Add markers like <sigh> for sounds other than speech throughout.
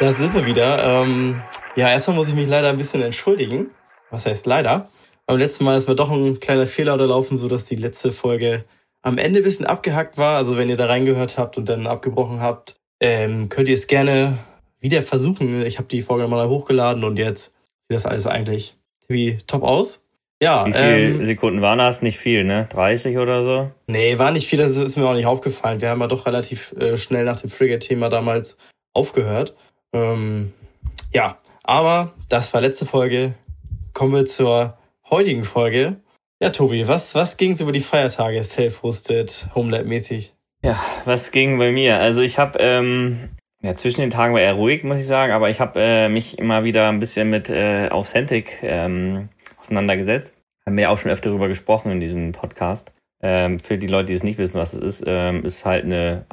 Da sind wir wieder. Ähm, ja, erstmal muss ich mich leider ein bisschen entschuldigen. Was heißt leider? Beim letzten Mal ist mir doch ein kleiner Fehler unterlaufen, so dass die letzte Folge am Ende ein bisschen abgehackt war. Also wenn ihr da reingehört habt und dann abgebrochen habt, ähm, könnt ihr es gerne wieder versuchen. Ich habe die Folge mal hochgeladen und jetzt sieht das alles eigentlich wie top aus. Ja, Wie viele ähm, Sekunden waren das? Nicht viel, ne? 30 oder so? Nee, war nicht viel, das ist mir auch nicht aufgefallen. Wir haben ja doch relativ äh, schnell nach dem Frigate-Thema damals aufgehört. Ähm, ja, aber das war letzte Folge. Kommen wir zur heutigen Folge. Ja, Tobi, was, was ging so über die Feiertage self-hosted, Homelab-mäßig? Ja, was ging bei mir? Also ich habe ähm, ja, zwischen den Tagen war eher ruhig, muss ich sagen, aber ich habe äh, mich immer wieder ein bisschen mit äh, Authentic ähm, auseinandergesetzt. Haben wir ja auch schon öfter darüber gesprochen in diesem Podcast. Ähm, für die Leute, die es nicht wissen, was es ist, ähm, ist halt eine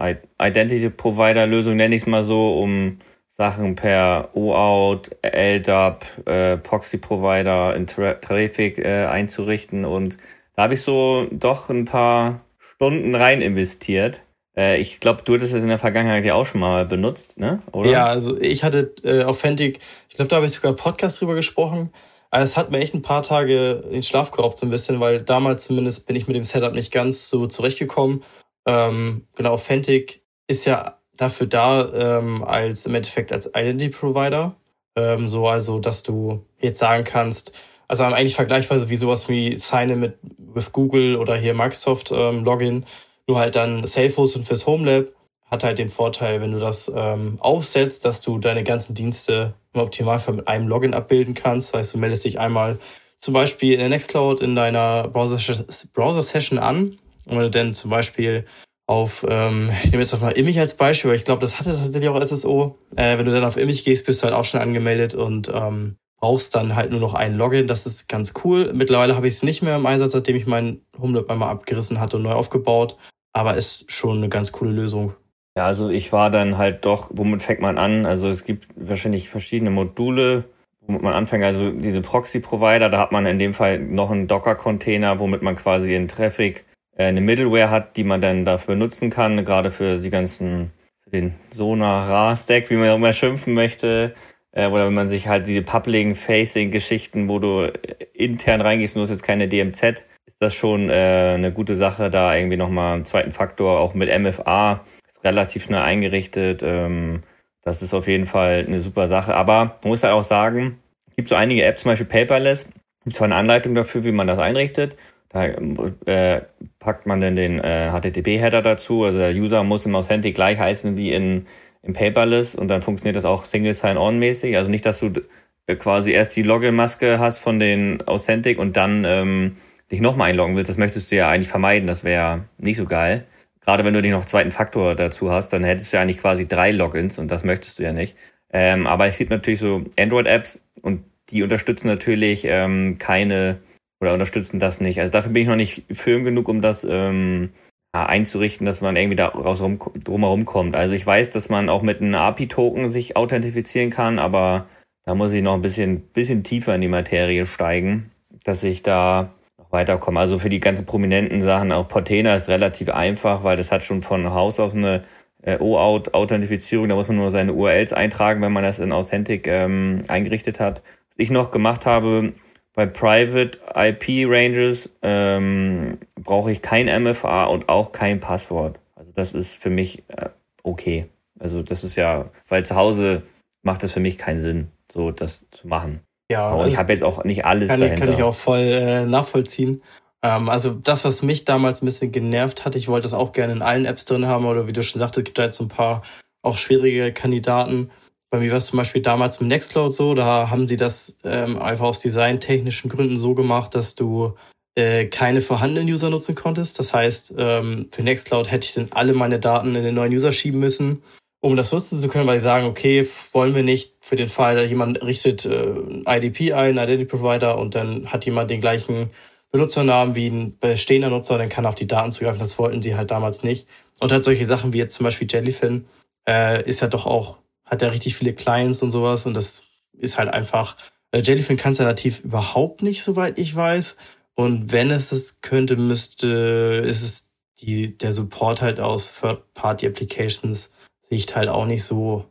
Identity Provider Lösung, nenne ich es mal so, um Sachen per OAuth, LDAP, äh, Proxy Provider in Traffic äh, einzurichten. Und da habe ich so doch ein paar Stunden rein investiert. Äh, ich glaube, du hattest es in der Vergangenheit ja auch schon mal benutzt, ne? Oder? Ja, also ich hatte äh, Authentic, ich glaube, da habe ich sogar Podcast drüber gesprochen. Es hat mir echt ein paar Tage den Schlaf geraubt, so ein bisschen, weil damals zumindest bin ich mit dem Setup nicht ganz so zurechtgekommen. Ähm, genau, Authentic ist ja dafür da, ähm, als im Endeffekt als Identity Provider. Ähm, so also, dass du jetzt sagen kannst, also eigentlich vergleichsweise wie sowas wie Sign mit with Google oder hier Microsoft ähm, Login, nur halt dann Salesforce und fürs Homelab hat halt den Vorteil, wenn du das ähm, aufsetzt, dass du deine ganzen Dienste im Optimalfall mit einem Login abbilden kannst. Das heißt, du meldest dich einmal zum Beispiel in der Nextcloud in deiner Browser-Session an. Und wenn du dann zum Beispiel auf, ähm, ich nehme jetzt auf mal Image als Beispiel, weil ich glaube, das hatte tatsächlich auch SSO. Äh, wenn du dann auf Image gehst, bist du halt auch schon angemeldet und ähm, brauchst dann halt nur noch ein Login. Das ist ganz cool. Mittlerweile habe ich es nicht mehr im Einsatz, seitdem ich meinen Homelab einmal abgerissen hatte und neu aufgebaut. Aber ist schon eine ganz coole Lösung. Ja, also ich war dann halt doch, womit fängt man an? Also es gibt wahrscheinlich verschiedene Module, womit man anfängt. Also diese Proxy-Provider, da hat man in dem Fall noch einen Docker-Container, womit man quasi in Traffic eine Middleware hat, die man dann dafür nutzen kann, gerade für die ganzen, für den Sonar-Ra-Stack, wie man auch immer schimpfen möchte. Äh, oder wenn man sich halt diese Public-Facing-Geschichten, wo du intern reingehst, du hast jetzt keine DMZ, ist das schon äh, eine gute Sache, da irgendwie nochmal einen zweiten Faktor, auch mit MFA, relativ schnell eingerichtet. Ähm, das ist auf jeden Fall eine super Sache. Aber man muss halt auch sagen, es gibt so einige Apps, zum Beispiel Paperless, gibt zwar eine Anleitung dafür, wie man das einrichtet. Äh, packt man dann den äh, HTTP-Header dazu. Also der User muss im Authentic gleich heißen wie in, in Paperless und dann funktioniert das auch Single Sign-On-mäßig. Also nicht, dass du äh, quasi erst die Login-Maske hast von den Authentic und dann ähm, dich nochmal einloggen willst. Das möchtest du ja eigentlich vermeiden. Das wäre nicht so geil. Gerade wenn du den noch zweiten Faktor dazu hast, dann hättest du ja eigentlich quasi drei Logins und das möchtest du ja nicht. Ähm, aber es gibt natürlich so Android-Apps und die unterstützen natürlich ähm, keine oder unterstützen das nicht. Also dafür bin ich noch nicht firm genug, um das ähm, einzurichten, dass man irgendwie da raus rum, drumherum kommt. Also ich weiß, dass man auch mit einem API-Token sich authentifizieren kann, aber da muss ich noch ein bisschen, bisschen tiefer in die Materie steigen, dass ich da weiterkommen. Also für die ganzen prominenten Sachen, auch Portena ist relativ einfach, weil das hat schon von Haus aus eine äh, OAuth-Authentifizierung. Da muss man nur seine URLs eintragen, wenn man das in Authentic ähm, eingerichtet hat. Was ich noch gemacht habe, bei Private IP Ranges ähm, brauche ich kein MFA und auch kein Passwort. Also das ist für mich äh, okay. Also das ist ja, weil zu Hause macht es für mich keinen Sinn, so das zu machen. Ja, aber ich habe jetzt auch nicht alles kann, dahinter. Kann ich auch voll äh, nachvollziehen. Ähm, also das, was mich damals ein bisschen genervt hat, ich wollte das auch gerne in allen Apps drin haben, oder wie du schon sagtest, gibt da jetzt so ein paar auch schwierige Kandidaten. Bei mir war es zum Beispiel damals mit Nextcloud so, da haben sie das ähm, einfach aus designtechnischen Gründen so gemacht, dass du äh, keine vorhandenen User nutzen konntest. Das heißt, ähm, für Nextcloud hätte ich dann alle meine Daten in den neuen User schieben müssen um das nutzen zu können, weil sie sagen, okay, wollen wir nicht für den Fall, jemand richtet äh, IDP ein, Identity Provider, und dann hat jemand den gleichen Benutzernamen wie ein bestehender Nutzer, dann kann er auf die Daten zugreifen. Das wollten sie halt damals nicht. Und halt solche Sachen wie jetzt zum Beispiel Jellyfin äh, ist ja doch auch, hat ja richtig viele Clients und sowas und das ist halt einfach, äh, Jellyfin kann es ja nativ überhaupt nicht, soweit ich weiß. Und wenn es es könnte, müsste, ist es die, der Support halt aus Third-Party-Applications Sicht halt auch nicht so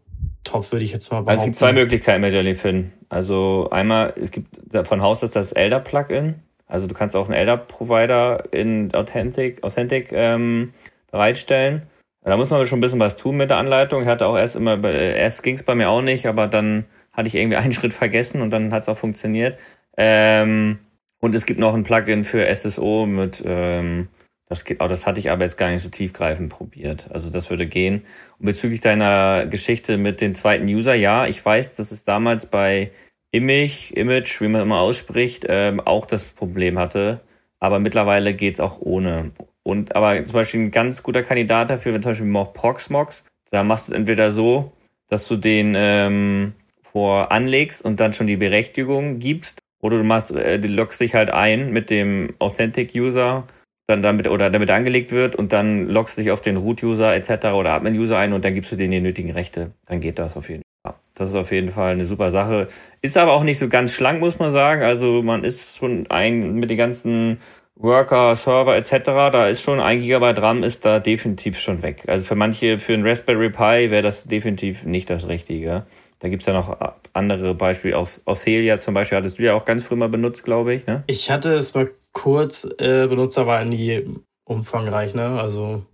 top, würde ich jetzt mal behaupten. Also es gibt zwei Möglichkeiten mit Jellyfin. Also einmal, es gibt von Haus aus das Elder-Plugin. Also du kannst auch einen Elder-Provider in Authentic, Authentic ähm, bereitstellen. Da muss man schon ein bisschen was tun mit der Anleitung. Ich hatte auch erst immer, erst ging es bei mir auch nicht, aber dann hatte ich irgendwie <laughs> einen Schritt vergessen und dann hat es auch funktioniert. Ähm, und es gibt noch ein Plugin für SSO mit, ähm, das geht auch, das hatte ich aber jetzt gar nicht so tiefgreifend probiert. Also das würde gehen. Und bezüglich deiner Geschichte mit dem zweiten User, ja, ich weiß, dass es damals bei Image, Image, wie man immer ausspricht, ähm, auch das Problem hatte. Aber mittlerweile geht es auch ohne. Und aber zum Beispiel ein ganz guter Kandidat dafür, wenn zum Beispiel auch Proxmox, da machst du es entweder so, dass du den ähm, vor anlegst und dann schon die Berechtigung gibst, oder du machst, äh, du loggst dich halt ein mit dem Authentic-User, dann damit oder damit angelegt wird und dann loggst dich auf den Root-User etc. oder Admin-User ein und dann gibst du denen die nötigen Rechte. Dann geht das auf jeden Fall. Das ist auf jeden Fall eine super Sache. Ist aber auch nicht so ganz schlank, muss man sagen. Also man ist schon ein mit den ganzen Worker, Server etc., da ist schon ein Gigabyte RAM ist da definitiv schon weg. Also für manche, für ein Raspberry Pi wäre das definitiv nicht das Richtige. Da gibt es ja noch andere Beispiele. Aus, aus Helia zum Beispiel hattest du ja auch ganz früh mal benutzt, glaube ich. Ne? Ich hatte es mal kurz äh, benutzt, aber nie umfangreich. Ne? Also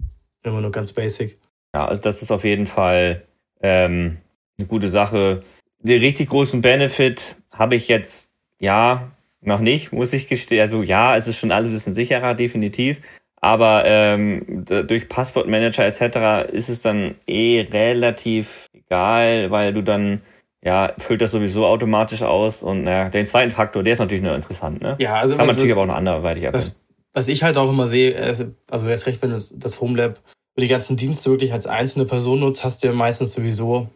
immer nur ganz basic. Ja, also das ist auf jeden Fall ähm, eine gute Sache. Den richtig großen Benefit habe ich jetzt, ja, noch nicht, muss ich gestehen. Also ja, es ist schon alles ein bisschen sicherer, definitiv. Aber ähm, durch Passwortmanager etc. ist es dann eh relativ egal, weil du dann ja, füllt das sowieso automatisch aus. Und naja, den zweiten Faktor, der ist natürlich nur interessant, ne? Ja, also Kann man natürlich was, aber auch noch anderweitig abnehmen. Was ich halt auch immer sehe, also du hast recht, wenn du das Homelab für die ganzen Dienste wirklich als einzelne Person nutzt, hast du ja meistens sowieso,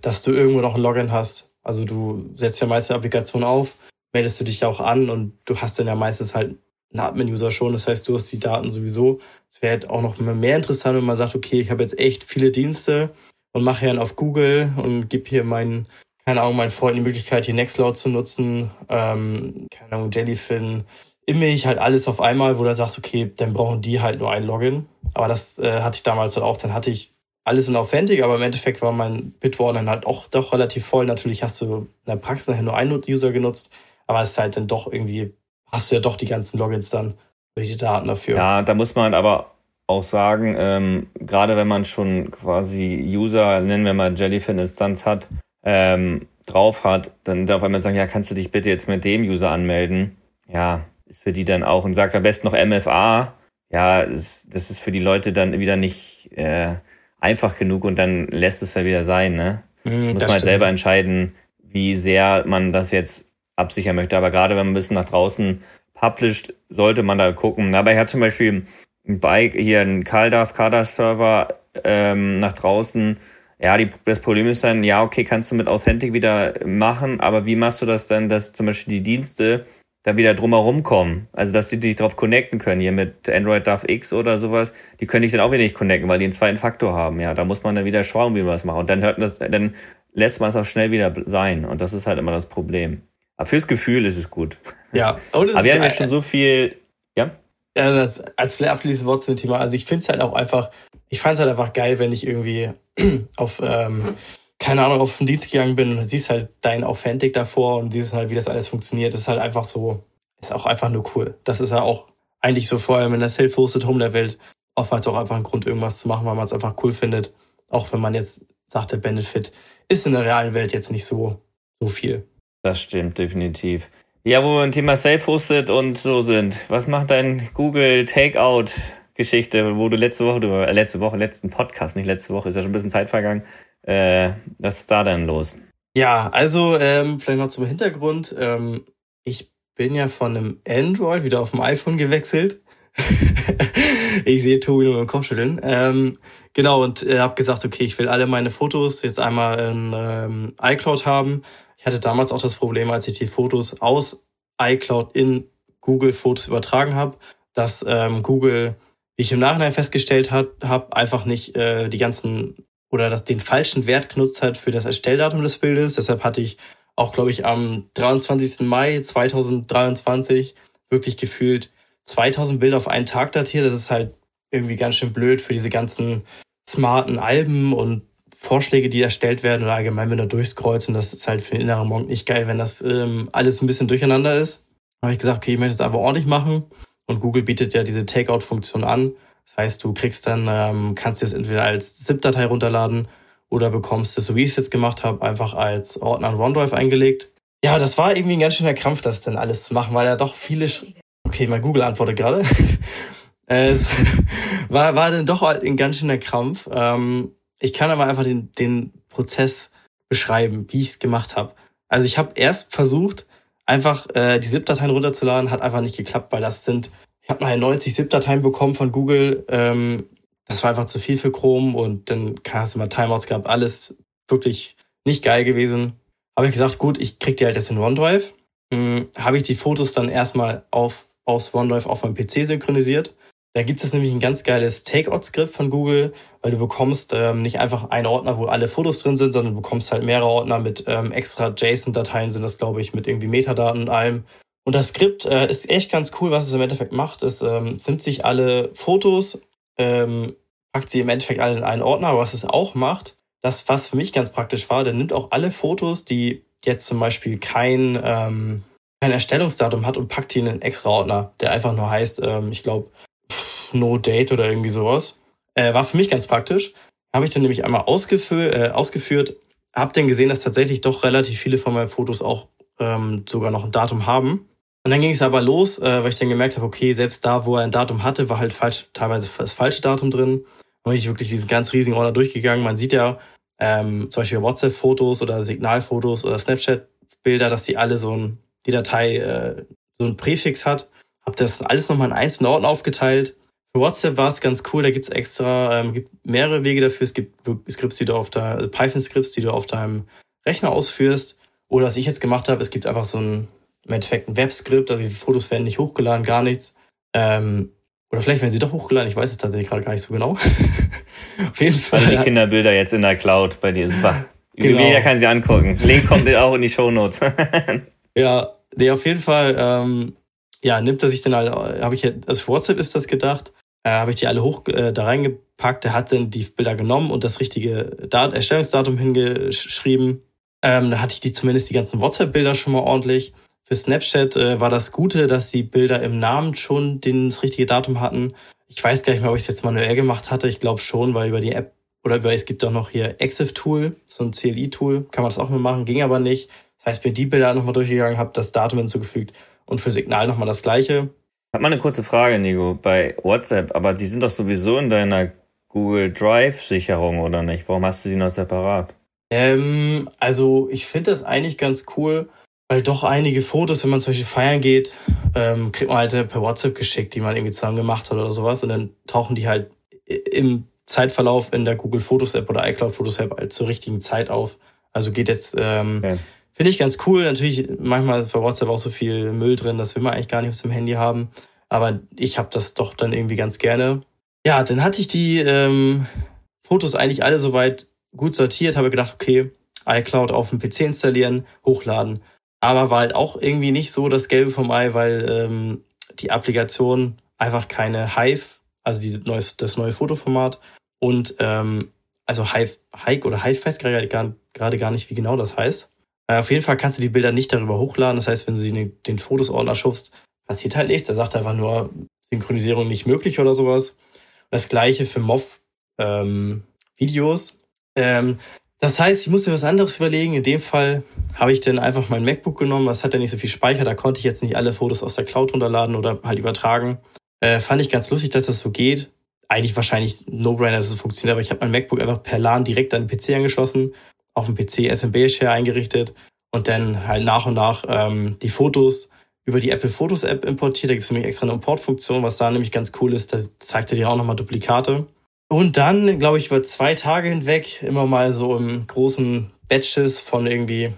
dass du irgendwo noch ein Login hast. Also du setzt ja meist die Applikation auf, meldest du dich auch an und du hast dann ja meistens halt einen Admin-User schon. Das heißt, du hast die Daten sowieso. Es wäre halt auch noch mehr interessant, wenn man sagt, okay, ich habe jetzt echt viele Dienste und mache dann auf Google und gebe hier meinen, keine Ahnung, meinen Freunden die Möglichkeit, hier Nextcloud zu nutzen, ähm, keine Ahnung, Jellyfin, Image, halt alles auf einmal, wo du sagst, okay, dann brauchen die halt nur ein Login. Aber das äh, hatte ich damals halt auch. Dann hatte ich alles in Authentic, aber im Endeffekt war mein Bitwarden halt auch doch relativ voll. Natürlich hast du in der Praxis nachher nur einen User genutzt, aber es ist halt dann doch irgendwie, hast du ja doch die ganzen Logins dann, die Daten dafür. Ja, da muss man aber auch sagen, ähm, gerade wenn man schon quasi User, nennen wir mal Jellyfin-Instanz hat, ähm, drauf hat, dann darf man sagen, ja, kannst du dich bitte jetzt mit dem User anmelden? Ja, ist für die dann auch und sagt am besten noch MFA. Ja, ist, das ist für die Leute dann wieder nicht äh, einfach genug und dann lässt es ja wieder sein, ne? Mm, Muss man halt selber entscheiden, wie sehr man das jetzt absichern möchte. Aber gerade wenn man ein bisschen nach draußen published, sollte man da gucken. Aber ich habe zum Beispiel ein Bike, hier ein CalDAV, CADA-Server ähm, nach draußen. Ja, die, das Problem ist dann, ja, okay, kannst du mit Authentic wieder machen, aber wie machst du das dann, dass zum Beispiel die Dienste da wieder drumherum kommen? Also, dass die dich drauf connecten können, hier mit Android DAV X oder sowas, die können dich dann auch wieder nicht connecten, weil die einen zweiten Faktor haben. Ja, da muss man dann wieder schauen, wie man das macht. Und dann hört man das, dann lässt man es auch schnell wieder sein. Und das ist halt immer das Problem. Aber fürs Gefühl ist es gut. Ja, und es Aber wir haben ja schon so viel, ja? Ja, das, als vielleicht abschließendes Wort zum Thema. Also ich finde es halt auch einfach, ich fand es halt einfach geil, wenn ich irgendwie <clears throat> auf, ähm, keine Ahnung, auf den Dienst gegangen bin und siehst halt dein Authentic davor und siehst halt, wie das alles funktioniert. Das ist halt einfach so, ist auch einfach nur cool. Das ist ja auch eigentlich so vor allem in der Self-Hosted Home-Welt oftmals auch einfach ein Grund, irgendwas zu machen, weil man es einfach cool findet. Auch wenn man jetzt sagt, der Benefit ist in der realen Welt jetzt nicht so, so viel. Das stimmt, definitiv. Ja, wo wir ein Thema Self-Hosted und so sind. Was macht dein Google Takeout-Geschichte, wo du letzte Woche, du, äh, letzte Woche, letzten Podcast, nicht letzte Woche, ist ja schon ein bisschen Zeit vergangen. Äh, was ist da denn los? Ja, also ähm, vielleicht noch zum Hintergrund. Ähm, ich bin ja von einem Android wieder auf dem iPhone gewechselt. <laughs> ich sehe Tobi nur im Kopfschütteln. Ähm, genau, und äh, habe gesagt, okay, ich will alle meine Fotos jetzt einmal in ähm, iCloud haben hatte damals auch das Problem, als ich die Fotos aus iCloud in Google Fotos übertragen habe, dass ähm, Google, wie ich im Nachhinein festgestellt habe, einfach nicht äh, die ganzen oder das, den falschen Wert genutzt hat für das Erstelldatum des Bildes. Deshalb hatte ich auch, glaube ich, am 23. Mai 2023 wirklich gefühlt 2000 Bilder auf einen Tag datiert. Das ist halt irgendwie ganz schön blöd für diese ganzen smarten Alben und Vorschläge, die erstellt werden oder allgemein, wenn du durchscrollst und das ist halt für den inneren Monk nicht geil, wenn das ähm, alles ein bisschen durcheinander ist. habe ich gesagt, okay, ich möchte es aber ordentlich machen und Google bietet ja diese Takeout-Funktion an. Das heißt, du kriegst dann, ähm, kannst es entweder als ZIP-Datei runterladen oder bekommst es, so wie ich es jetzt gemacht habe, einfach als Ordner in OneDrive eingelegt. Ja, das war irgendwie ein ganz schöner Krampf, das dann alles zu machen, weil ja doch viele. Sch okay, mein Google antwortet gerade. <laughs> es <laughs> war, war dann doch halt ein ganz schöner Krampf. Ähm, ich kann aber einfach den, den Prozess beschreiben, wie ich es gemacht habe. Also ich habe erst versucht, einfach äh, die ZIP-Dateien runterzuladen, hat einfach nicht geklappt, weil das sind, ich habe nachher 90 ZIP-Dateien bekommen von Google. Ähm, das war einfach zu viel für Chrome und dann hast du mal Timeouts gehabt, alles wirklich nicht geil gewesen. Habe ich gesagt, gut, ich krieg die halt jetzt in OneDrive. Hm, habe ich die Fotos dann erstmal auf, aus OneDrive auf meinem PC synchronisiert da gibt es nämlich ein ganz geiles Takeout-Skript von Google, weil du bekommst ähm, nicht einfach einen Ordner, wo alle Fotos drin sind, sondern du bekommst halt mehrere Ordner mit ähm, extra JSON-Dateien, sind das, glaube ich, mit irgendwie Metadaten und allem. Und das Skript äh, ist echt ganz cool, was es im Endeffekt macht. Es ähm, nimmt sich alle Fotos, ähm, packt sie im Endeffekt alle in einen Ordner, was es auch macht, das, was für mich ganz praktisch war, der nimmt auch alle Fotos, die jetzt zum Beispiel kein, ähm, kein Erstellungsdatum hat und packt die in einen extra Ordner, der einfach nur heißt, ähm, ich glaube, No Date oder irgendwie sowas. Äh, war für mich ganz praktisch. Habe ich dann nämlich einmal ausgefü äh, ausgeführt, habe dann gesehen, dass tatsächlich doch relativ viele von meinen Fotos auch ähm, sogar noch ein Datum haben. Und dann ging es aber los, äh, weil ich dann gemerkt habe, okay, selbst da, wo er ein Datum hatte, war halt falsch, teilweise das falsche Datum drin. Und ich wirklich diesen ganz riesigen Order durchgegangen. Man sieht ja ähm, zum Beispiel WhatsApp-Fotos oder Signalfotos oder Snapchat-Bilder, dass die alle so ein, die Datei äh, so ein Präfix hat. Hab das alles nochmal in einzelnen Orten aufgeteilt WhatsApp war es ganz cool, da gibt es extra, ähm, gibt mehrere Wege dafür. Es gibt Skripts, die du auf der, also Python-Skripts, die du auf deinem Rechner ausführst. Oder was ich jetzt gemacht habe, es gibt einfach so ein, im Endeffekt ein Webskript, also die Fotos werden nicht hochgeladen, gar nichts. Ähm, oder vielleicht werden sie doch hochgeladen, ich weiß es tatsächlich gerade gar nicht so genau. <laughs> auf jeden Fall. Also die Kinderbilder jetzt in der Cloud bei dir, super. <laughs> Genau. Jeder kann sie angucken. Link kommt auch in die Shownotes. <laughs> ja, nee, auf jeden Fall, ähm, ja, nimmt er sich dann halt, habe ich also für WhatsApp ist das gedacht, äh, habe ich die alle hoch äh, da reingepackt. Er hat dann die Bilder genommen und das richtige Dat Erstellungsdatum hingeschrieben. Ähm, da hatte ich die zumindest die ganzen WhatsApp-Bilder schon mal ordentlich. Für Snapchat äh, war das Gute, dass die Bilder im Namen schon das richtige Datum hatten. Ich weiß gar nicht mehr, ob ich es jetzt manuell gemacht hatte. Ich glaube schon, weil über die App oder über, es gibt auch noch hier Exif-Tool, so ein CLI-Tool, kann man das auch mal machen, ging aber nicht. Das heißt, bin die Bilder nochmal durchgegangen, habe das Datum hinzugefügt und für Signal nochmal das gleiche. Hab mal eine kurze Frage, Nico, bei WhatsApp, aber die sind doch sowieso in deiner Google Drive-Sicherung, oder nicht? Warum hast du die noch separat? Ähm, also ich finde das eigentlich ganz cool, weil doch einige Fotos, wenn man Beispiel feiern geht, ähm, kriegt man halt per WhatsApp geschickt, die man irgendwie zusammen gemacht hat oder sowas. Und dann tauchen die halt im Zeitverlauf in der Google Fotos App oder iCloud Fotos App halt zur richtigen Zeit auf. Also geht jetzt ähm, okay. Finde ich ganz cool. Natürlich, manchmal ist bei WhatsApp auch so viel Müll drin, das will man eigentlich gar nicht auf dem Handy haben. Aber ich habe das doch dann irgendwie ganz gerne. Ja, dann hatte ich die ähm, Fotos eigentlich alle soweit gut sortiert, habe gedacht, okay, iCloud auf dem PC installieren, hochladen. Aber war halt auch irgendwie nicht so das Gelbe vom Ei, weil ähm, die Applikation einfach keine Hive, also diese neues, das neue Fotoformat und ähm, also Hive, Hike oder Hive weiß gerade gar, gerade gar nicht, wie genau das heißt. Äh, auf jeden Fall kannst du die Bilder nicht darüber hochladen. Das heißt, wenn du sie in den Fotos-Ordner schubst, passiert halt nichts. Er sagt einfach nur, Synchronisierung nicht möglich oder sowas. Das gleiche für MOV-Videos. Ähm, ähm, das heißt, ich musste was anderes überlegen. In dem Fall habe ich dann einfach mein MacBook genommen. Das hat ja nicht so viel Speicher. Da konnte ich jetzt nicht alle Fotos aus der Cloud runterladen oder halt übertragen. Äh, fand ich ganz lustig, dass das so geht. Eigentlich wahrscheinlich No-Brainer, dass es funktioniert, aber ich habe mein MacBook einfach per LAN direkt an den PC angeschlossen auf dem PC SMB-Share eingerichtet und dann halt nach und nach ähm, die Fotos über die Apple Fotos App importiert. Da gibt es nämlich extra eine Importfunktion, was da nämlich ganz cool ist. Da zeigt er dir auch nochmal Duplikate. Und dann, glaube ich, über zwei Tage hinweg immer mal so im großen Batches von irgendwie,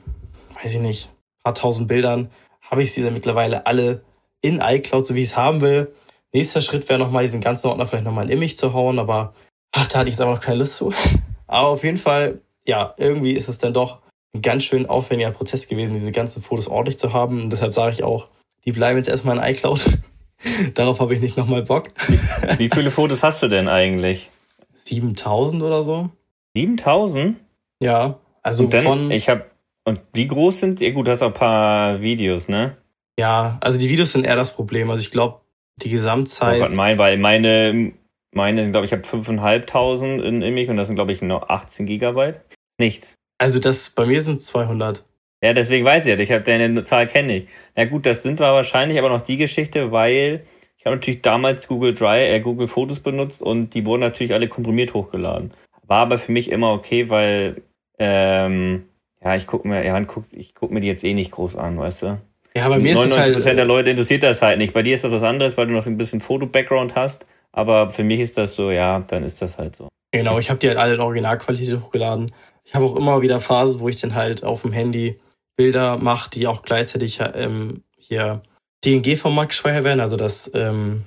weiß ich nicht, paar tausend Bildern, habe ich sie dann mittlerweile alle in iCloud, so wie ich es haben will. Nächster Schritt wäre nochmal diesen ganzen Ordner vielleicht nochmal in Image zu hauen, aber ach, da hatte ich jetzt aber noch keine Lust zu. <laughs> Aber auf jeden Fall ja, irgendwie ist es dann doch ein ganz schön aufwendiger Prozess gewesen, diese ganzen Fotos ordentlich zu haben. Und deshalb sage ich auch, die bleiben jetzt erstmal in iCloud. <laughs> Darauf habe ich nicht nochmal Bock. Wie, wie viele Fotos hast du denn eigentlich? 7000 oder so. 7000? Ja, also dann, von. Ich habe. Und wie groß sind die? Gut, du hast auch ein paar Videos, ne? Ja, also die Videos sind eher das Problem. Also ich glaube, die Gesamtzeit. Oh mein, weil meine, meine sind, glaube ich, habe 5.500 in, in mich und das sind, glaube ich, noch 18 Gigabyte. Nichts. Also das, bei mir sind es 200. Ja, deswegen weiß ich ja, ich habe deine Zahl kenne ich. Na gut, das sind wir wahrscheinlich aber noch die Geschichte, weil ich habe natürlich damals Google Drive, äh, Google Fotos benutzt und die wurden natürlich alle komprimiert hochgeladen. War aber für mich immer okay, weil ähm, ja, ich gucke mir, ja, guck, ich guck mir die jetzt eh nicht groß an, weißt du? Ja, bei mir ist es halt. der Leute interessiert das halt nicht. Bei dir ist das was anderes, weil du noch so ein bisschen Foto-Background hast. Aber für mich ist das so, ja, dann ist das halt so. Genau, ich habe die halt alle in Originalqualität hochgeladen. Ich habe auch immer wieder Phasen, wo ich dann halt auf dem Handy Bilder mache, die auch gleichzeitig ähm, hier DNG-Format gespeichert werden, also das ähm,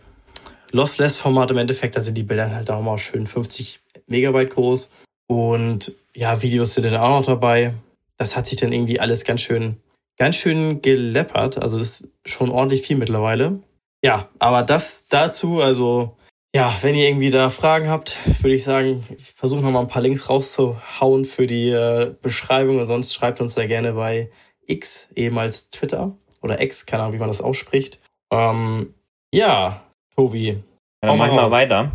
Lossless-Format im Endeffekt, da sind die Bilder halt auch mal schön 50 Megabyte groß. Und ja, Videos sind dann auch noch dabei. Das hat sich dann irgendwie alles ganz schön, ganz schön geleppert. Also ist schon ordentlich viel mittlerweile. Ja, aber das dazu, also ja, wenn ihr irgendwie da Fragen habt, würde ich sagen, versuchen wir mal ein paar Links rauszuhauen für die äh, Beschreibung. Und sonst schreibt uns da gerne bei X, ehemals Twitter oder X, keine Ahnung, wie man das ausspricht. Ähm, ja, Tobi. Dann machen wir weiter.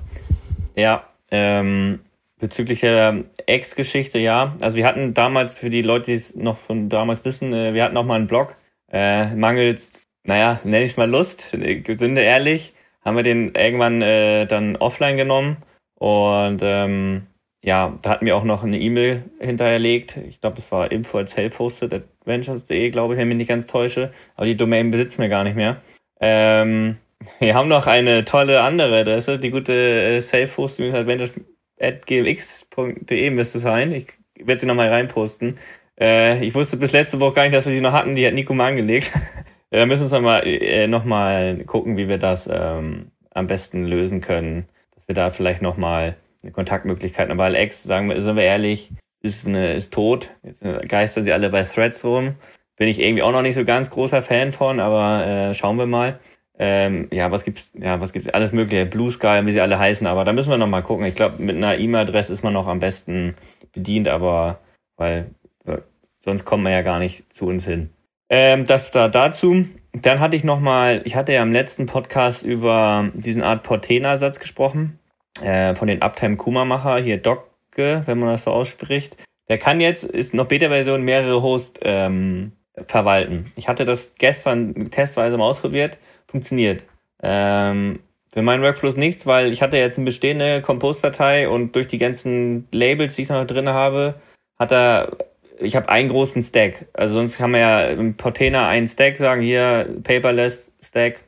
Ja, ähm, bezüglich der Ex-Geschichte, ja. Also wir hatten damals, für die Leute, die es noch von damals wissen, äh, wir hatten auch mal einen Blog. Äh, mangels, naja, nenne ich es mal Lust, <laughs> sind wir ehrlich, haben wir den irgendwann äh, dann offline genommen. Und ähm, ja, da hatten wir auch noch eine E-Mail hinterlegt. Ich glaube, es war info at selfhostedadventures.de, glaube ich, wenn ich mich nicht ganz täusche. Aber die Domain besitzen wir gar nicht mehr. Ähm, <laughs> wir haben noch eine tolle andere Adresse, die gute äh, selfhosted-adventures.gmx.de müsste sein. Ich werde sie nochmal reinposten. Äh, ich wusste bis letzte Woche gar nicht, dass wir sie noch hatten. Die hat Nico mal angelegt. <laughs> da müssen wir nochmal äh, noch mal gucken, wie wir das ähm, am besten lösen können. Dass wir da vielleicht nochmal eine Kontaktmöglichkeit haben. Weil X, sagen wir, sind wir ehrlich, ist, eine, ist tot. Jetzt geistern sie alle bei Threads rum. Bin ich irgendwie auch noch nicht so ganz großer Fan von, aber äh, schauen wir mal. Ähm, ja, was gibt's? Ja, was gibt's? Alles mögliche, Blue Sky, wie sie alle heißen, aber da müssen wir noch mal gucken. Ich glaube, mit einer E-Mail-Adresse ist man noch am besten bedient, aber weil äh, sonst kommt man ja gar nicht zu uns hin. Ähm, das da dazu. Dann hatte ich noch mal, ich hatte ja im letzten Podcast über diesen Art Portena-Satz gesprochen, äh, von den Uptime Kuma-Macher, hier Docke, wenn man das so ausspricht. Der kann jetzt, ist noch Beta-Version, mehrere Hosts ähm, verwalten. Ich hatte das gestern testweise mal ausprobiert funktioniert. Ähm, für meinen Workflows nichts, weil ich hatte jetzt eine bestehende Compose-Datei und durch die ganzen Labels, die ich noch drin habe, hat er, ich habe einen großen Stack. Also sonst kann man ja im Portainer einen Stack sagen, hier Paperless Stack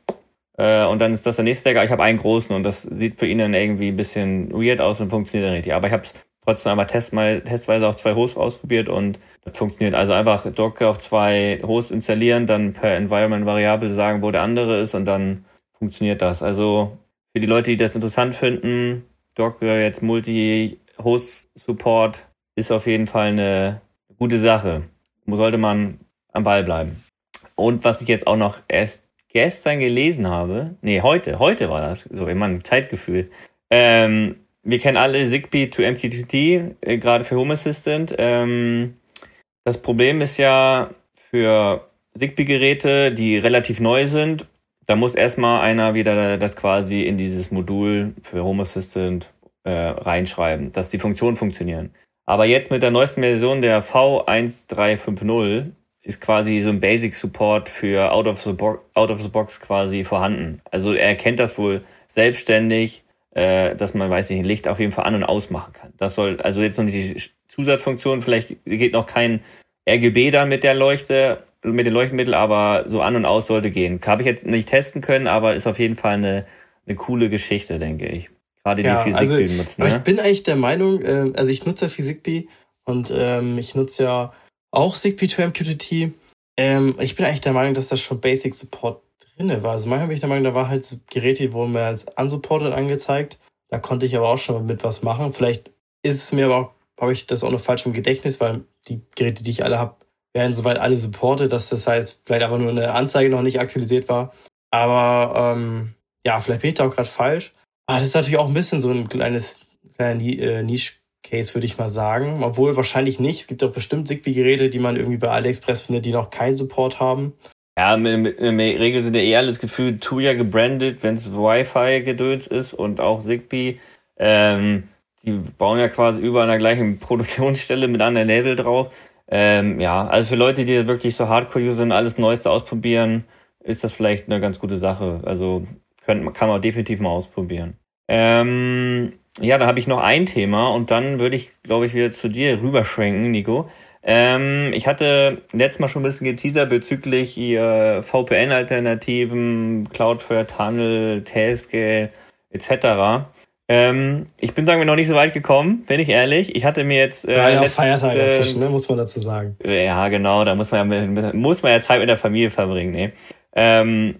äh, und dann ist das der nächste Stack, aber ich habe einen großen und das sieht für ihn dann irgendwie ein bisschen weird aus und funktioniert dann richtig. Aber ich habe es trotzdem einmal test mal, testweise auf zwei Hosts ausprobiert und das funktioniert. Also einfach Docker auf zwei Hosts installieren, dann per Environment-Variable sagen, wo der andere ist und dann funktioniert das. Also für die Leute, die das interessant finden, Docker jetzt Multi-Host-Support ist auf jeden Fall eine gute Sache. Sollte man am Ball bleiben. Und was ich jetzt auch noch erst gestern gelesen habe, nee, heute, heute war das, so, ich meine, Zeitgefühl. Ähm, wir kennen alle Zigbee to MQTT, äh, gerade für Home Assistant. Ähm, das Problem ist ja für Zigbee-Geräte, die relativ neu sind, da muss erstmal einer wieder das quasi in dieses Modul für Home Assistant äh, reinschreiben, dass die Funktionen funktionieren. Aber jetzt mit der neuesten Version der V1350 ist quasi so ein Basic Support für Out of the, Bo Out of the Box quasi vorhanden. Also er kennt das wohl selbstständig, äh, dass man, weiß nicht, ein Licht auf jeden Fall an- und ausmachen kann. Das soll, also jetzt noch nicht die Zusatzfunktion, vielleicht geht noch kein RGB dann mit der Leuchte, mit dem Leuchtmittel, aber so an und aus sollte gehen. Habe ich jetzt nicht testen können, aber ist auf jeden Fall eine, eine coole Geschichte, denke ich. Gerade die ja, Physik also, nutzen. Ne? ich bin eigentlich der Meinung, äh, also ich nutze ja Physikbee und ähm, ich nutze ja auch Zigbee to MQTT. Ähm, ich bin eigentlich der Meinung, dass das schon Basic Support drin war. Also manchmal bin ich der Meinung, da war halt so Geräte, die wurden mir als unsupported angezeigt. Da konnte ich aber auch schon mit was machen. Vielleicht ist es mir aber auch, habe ich das auch noch falsch im Gedächtnis, weil die Geräte, die ich alle habe, werden soweit alle supported, dass das heißt, vielleicht einfach nur eine Anzeige noch nicht aktualisiert war. Aber ähm, ja, vielleicht bin ich da auch gerade falsch. Aber das ist natürlich auch ein bisschen so ein kleines kleiner äh, würde ich mal sagen. Obwohl wahrscheinlich nicht. Es gibt auch bestimmt Zigbee-Geräte, die man irgendwie bei AliExpress findet, die noch keinen Support haben. Ja, in der Regel sind ja eh alles gefühlt Tuya gebrandet, wenn es Wi-Fi-Gedöns ist und auch Zigbee. Ähm, die bauen ja quasi überall an der gleichen <laughs> Produktionsstelle mit anderen Label drauf. Ähm, ja, also für Leute, die wirklich so Hardcore-User sind, alles Neueste ausprobieren, ist das vielleicht eine ganz gute Sache. Also könnt, kann man definitiv mal ausprobieren. Ähm, ja, da habe ich noch ein Thema und dann würde ich, glaube ich, wieder zu dir rüberschwenken, Nico. Ähm, ich hatte letztes Mal schon ein bisschen geteasert bezüglich ihr VPN-Alternativen, Cloudflare, Tunnel, Tailscale etc. Ähm, ich bin, sagen wir, noch nicht so weit gekommen, bin ich ehrlich. Ich hatte mir jetzt. Äh, ja, ja Feiertage äh, dazwischen, ne? muss man dazu sagen. Ja, genau, da muss man ja, muss man ja Zeit mit der Familie verbringen. Ne? Ähm,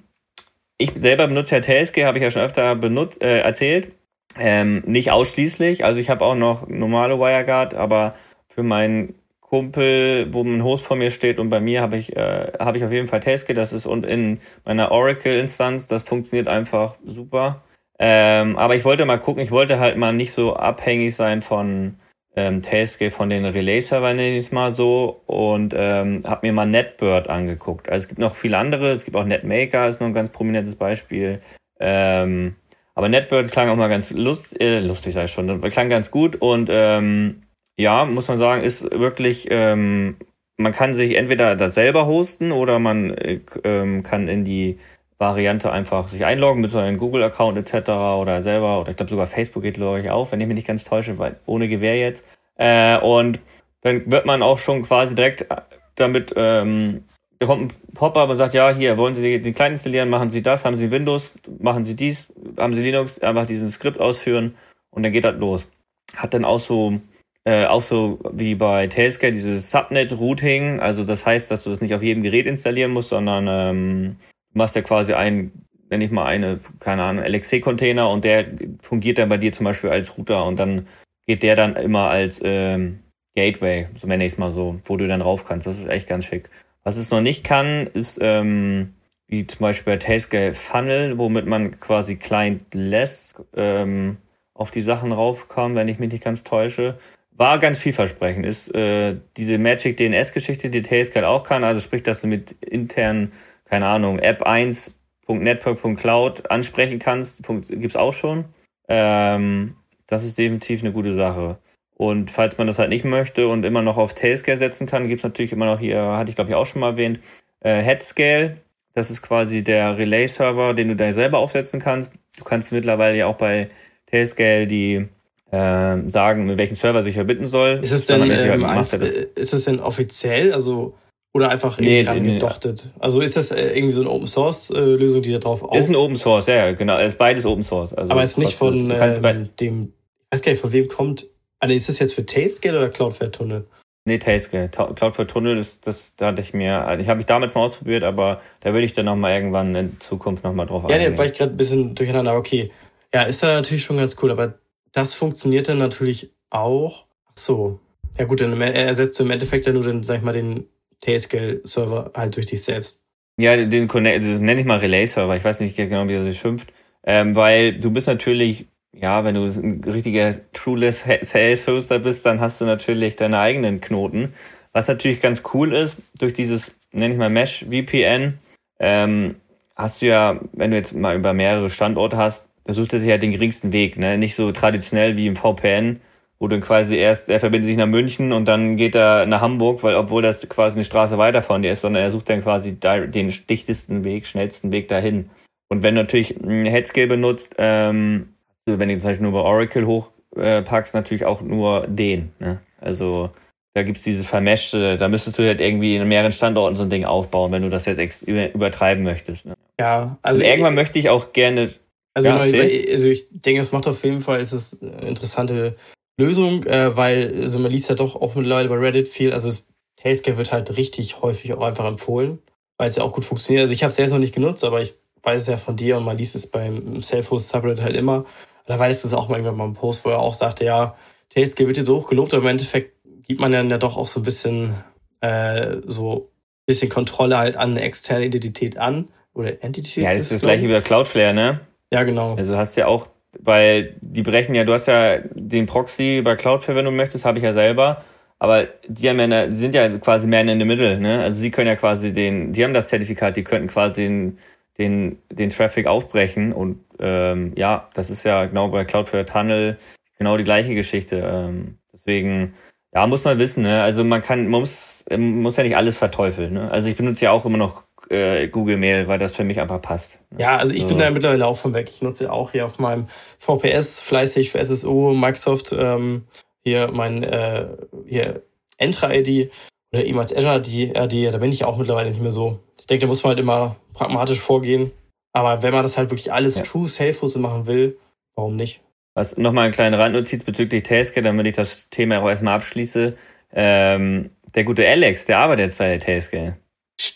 ich selber benutze ja Tailscale, habe ich ja schon öfter benutzt, äh, erzählt. Ähm, nicht ausschließlich, also ich habe auch noch normale WireGuard, aber für meinen Kumpel, wo ein Host vor mir steht und bei mir habe ich, äh, hab ich auf jeden Fall Tailscale, das ist und in meiner Oracle-Instanz, das funktioniert einfach super. Ähm, aber ich wollte mal gucken, ich wollte halt mal nicht so abhängig sein von ähm, Tailscale, von den Relay-Servern, nenne ich es mal so, und ähm, habe mir mal NetBird angeguckt. Also es gibt noch viele andere, es gibt auch NetMaker, ist noch ein ganz prominentes Beispiel. Ähm, aber NetBird klang auch mal ganz lust, äh, lustig, sag ich schon, klang ganz gut und ähm, ja, muss man sagen, ist wirklich, ähm, man kann sich entweder das selber hosten oder man äh, ähm, kann in die Variante einfach sich einloggen mit so einem Google-Account etc. oder selber, oder ich glaube sogar Facebook geht, glaube ich, auf, wenn ich mich nicht ganz täusche, weil ohne Gewehr jetzt. Äh, und dann wird man auch schon quasi direkt damit, ähm, da kommt ein Pop-up und sagt, ja, hier, wollen Sie den Kleinen installieren, machen Sie das, haben Sie Windows, machen Sie dies, haben Sie Linux, einfach diesen Skript ausführen und dann geht das los. Hat dann auch so, äh, auch so wie bei Tailscale dieses Subnet-Routing, also das heißt, dass du das nicht auf jedem Gerät installieren musst, sondern ähm, machst ja quasi ein, nenne ich mal eine, keine Ahnung, LXC-Container und der fungiert dann bei dir zum Beispiel als Router und dann geht der dann immer als ähm, Gateway, so nenne ich es mal so, wo du dann rauf kannst. Das ist echt ganz schick. Was es noch nicht kann, ist ähm, wie zum Beispiel bei Tailscale Funnel, womit man quasi client-less ähm, auf die Sachen raufkommt, wenn ich mich nicht ganz täusche. War ganz vielversprechend. Ist äh, diese Magic DNS-Geschichte, die Tailscale auch kann, also sprich, dass du mit internen keine Ahnung, app1.network.cloud ansprechen kannst, gibt es auch schon. Ähm, das ist definitiv eine gute Sache. Und falls man das halt nicht möchte und immer noch auf Tailscale setzen kann, gibt es natürlich immer noch hier, hatte ich glaube ich auch schon mal erwähnt, äh, Headscale. Das ist quasi der Relay-Server, den du da selber aufsetzen kannst. Du kannst mittlerweile ja auch bei Tailscale die äh, sagen, mit welchem Server sich verbinden soll. Ist es denn, ähm, halt, ist es denn offiziell? Also oder einfach irgendwie nee, nee, gedochtet? Also ist das äh, irgendwie so eine Open Source äh, Lösung, die da drauf auf? Ist ein Open Source, ja, genau. Es ist beides Open Source. Also Aber ist nicht von ähm, dem, ich weiß gar nicht, von wem kommt. Also ist das jetzt für Tailscale oder Cloudflare Tunnel? Nee, Tailscale. Cloudflare Tunnel, das, das da hatte ich mir, also ich habe ich damals mal ausprobiert, aber da würde ich dann nochmal irgendwann in Zukunft nochmal drauf ja, eingehen. Ja, da war ich gerade ein bisschen durcheinander. Okay. Ja, ist ja natürlich schon ganz cool, aber das funktioniert dann natürlich auch. Ach so. Ja gut, dann ersetzt du im Endeffekt ja nur den, sag ich mal, den Tailscale-Server halt durch dich selbst. Ja, den Connect, das nenne ich mal Relay-Server. Ich weiß nicht genau, wie er sich schimpft. Ähm, weil du bist natürlich, ja, wenn du ein richtiger Trueless Sales-Hoster bist, dann hast du natürlich deine eigenen Knoten. Was natürlich ganz cool ist, durch dieses, nenne ich mal Mesh VPN, ähm, hast du ja, wenn du jetzt mal über mehrere Standorte hast, da sucht er sich ja den geringsten Weg, ne? Nicht so traditionell wie im VPN, wo dann quasi erst, er verbindet sich nach München und dann geht er nach Hamburg, weil obwohl das quasi eine Straße weiter von dir ist, sondern er sucht dann quasi den dichtesten Weg, schnellsten Weg dahin. Und wenn du natürlich Headscale benutzt, ähm, wenn du zum Beispiel nur bei Oracle hochpackst, äh, natürlich auch nur den. Ne? Also da gibt's dieses Vermeshte, da müsstest du halt irgendwie in mehreren Standorten so ein Ding aufbauen, wenn du das jetzt übertreiben möchtest. Ne? Ja, also, also irgendwann möchte ich auch gerne. Also, ja, genau, also ich denke, es macht auf jeden Fall, es ist interessante Lösung, äh, weil also man liest ja doch auch mittlerweile bei Reddit viel, also Tailscale wird halt richtig häufig auch einfach empfohlen, weil es ja auch gut funktioniert. Also ich habe es selbst noch nicht genutzt, aber ich weiß es ja von dir und man liest es beim Self-Host-Subreddit halt immer. Da war letztens auch mal irgendwann mal ein Post, wo er auch sagte, ja, Tailscale wird hier so hoch gelobt, aber im Endeffekt gibt man dann ja doch auch so ein bisschen äh, so ein bisschen Kontrolle halt an eine externe Identität an. Oder Entität. Ja, das ist das gleiche wie bei Cloudflare, ne? Ja, genau. Also hast ja auch weil die brechen ja, du hast ja den Proxy bei Cloudflare, wenn du möchtest, habe ich ja selber. Aber die haben ja, die sind ja quasi mehr in the middle, ne? Also sie können ja quasi den, die haben das Zertifikat, die könnten quasi den, den, den Traffic aufbrechen. Und ähm, ja, das ist ja genau bei Cloudflare Tunnel genau die gleiche Geschichte. Ähm, deswegen, ja, muss man wissen, ne? Also man kann, man muss, muss ja nicht alles verteufeln. Ne? Also ich benutze ja auch immer noch äh, Google Mail, weil das für mich einfach passt. Ja, also ich so. bin da mittlerweile auch von weg. Ich nutze ja auch hier auf meinem VPS fleißig für SSO, Microsoft, ähm, hier mein äh, hier Entra-ID oder ehemals Azure, die RD, da bin ich auch mittlerweile nicht mehr so. Ich denke, da muss man halt immer pragmatisch vorgehen. Aber wenn man das halt wirklich alles ja. true, safe machen will, warum nicht? Was nochmal eine kleine Randnotiz bezüglich Tasker, damit ich das Thema auch erstmal abschließe. Ähm, der gute Alex, der arbeitet jetzt bei Tasker.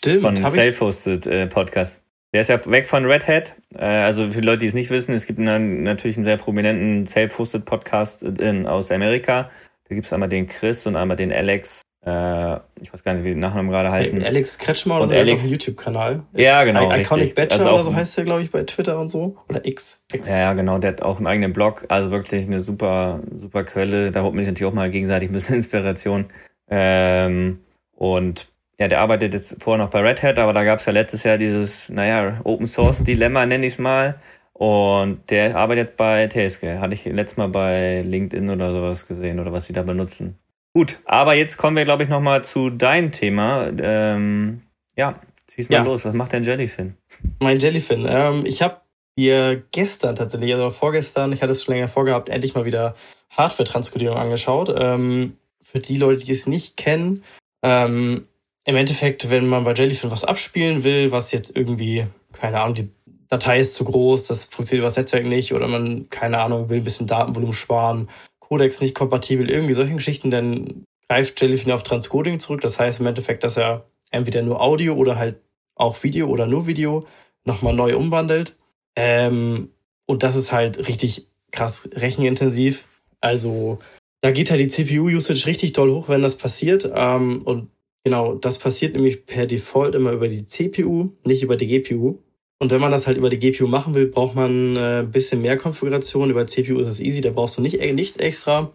Stimmt. Von Self-Hosted äh, Podcast. Der ist ja weg von Red Hat. Äh, also für Leute, die es nicht wissen, es gibt einen, natürlich einen sehr prominenten Self-Hosted Podcast in, aus Amerika. Da gibt es einmal den Chris und einmal den Alex. Äh, ich weiß gar nicht, wie die Nachnamen gerade heißen. Hey, Alex Kretschmer oder so, Alex, YouTube-Kanal. Ja, genau. I Iconic Bachelor also oder so heißt der, glaube ich, bei Twitter und so. Oder X. X. Ja, genau. Der hat auch einen eigenen Blog. Also wirklich eine super, super Quelle. Da holt man sich natürlich auch mal gegenseitig ein bisschen <laughs> Inspiration. Ähm, und ja, der arbeitet jetzt vorher noch bei Red Hat, aber da gab es ja letztes Jahr dieses, naja, Open Source Dilemma, nenne ich es mal. Und der arbeitet jetzt bei TSG. Hatte ich letztes Mal bei LinkedIn oder sowas gesehen oder was sie da benutzen. Gut, aber jetzt kommen wir, glaube ich, nochmal zu deinem Thema. Ähm, ja, schieß mal ja. los. Was macht dein Jellyfin? Mein Jellyfin. Ähm, ich habe mir gestern tatsächlich, also vorgestern, ich hatte es schon länger vorgehabt, endlich mal wieder Hardware-Transkodierung angeschaut. Ähm, für die Leute, die es nicht kennen, ähm, im Endeffekt, wenn man bei Jellyfin was abspielen will, was jetzt irgendwie, keine Ahnung, die Datei ist zu groß, das funktioniert über das Netzwerk nicht oder man, keine Ahnung, will ein bisschen Datenvolumen sparen Codex nicht kompatibel, irgendwie solche Geschichten, dann greift Jellyfin auf Transcoding zurück. Das heißt im Endeffekt, dass er entweder nur Audio oder halt auch Video oder nur Video nochmal neu umwandelt. Ähm, und das ist halt richtig krass rechenintensiv. Also da geht halt die CPU-Usage richtig doll hoch, wenn das passiert. Ähm, und genau, das passiert nämlich per Default immer über die CPU, nicht über die GPU. Und wenn man das halt über die GPU machen will, braucht man äh, ein bisschen mehr Konfiguration. Über CPU ist es easy, da brauchst du nicht, äh, nichts extra.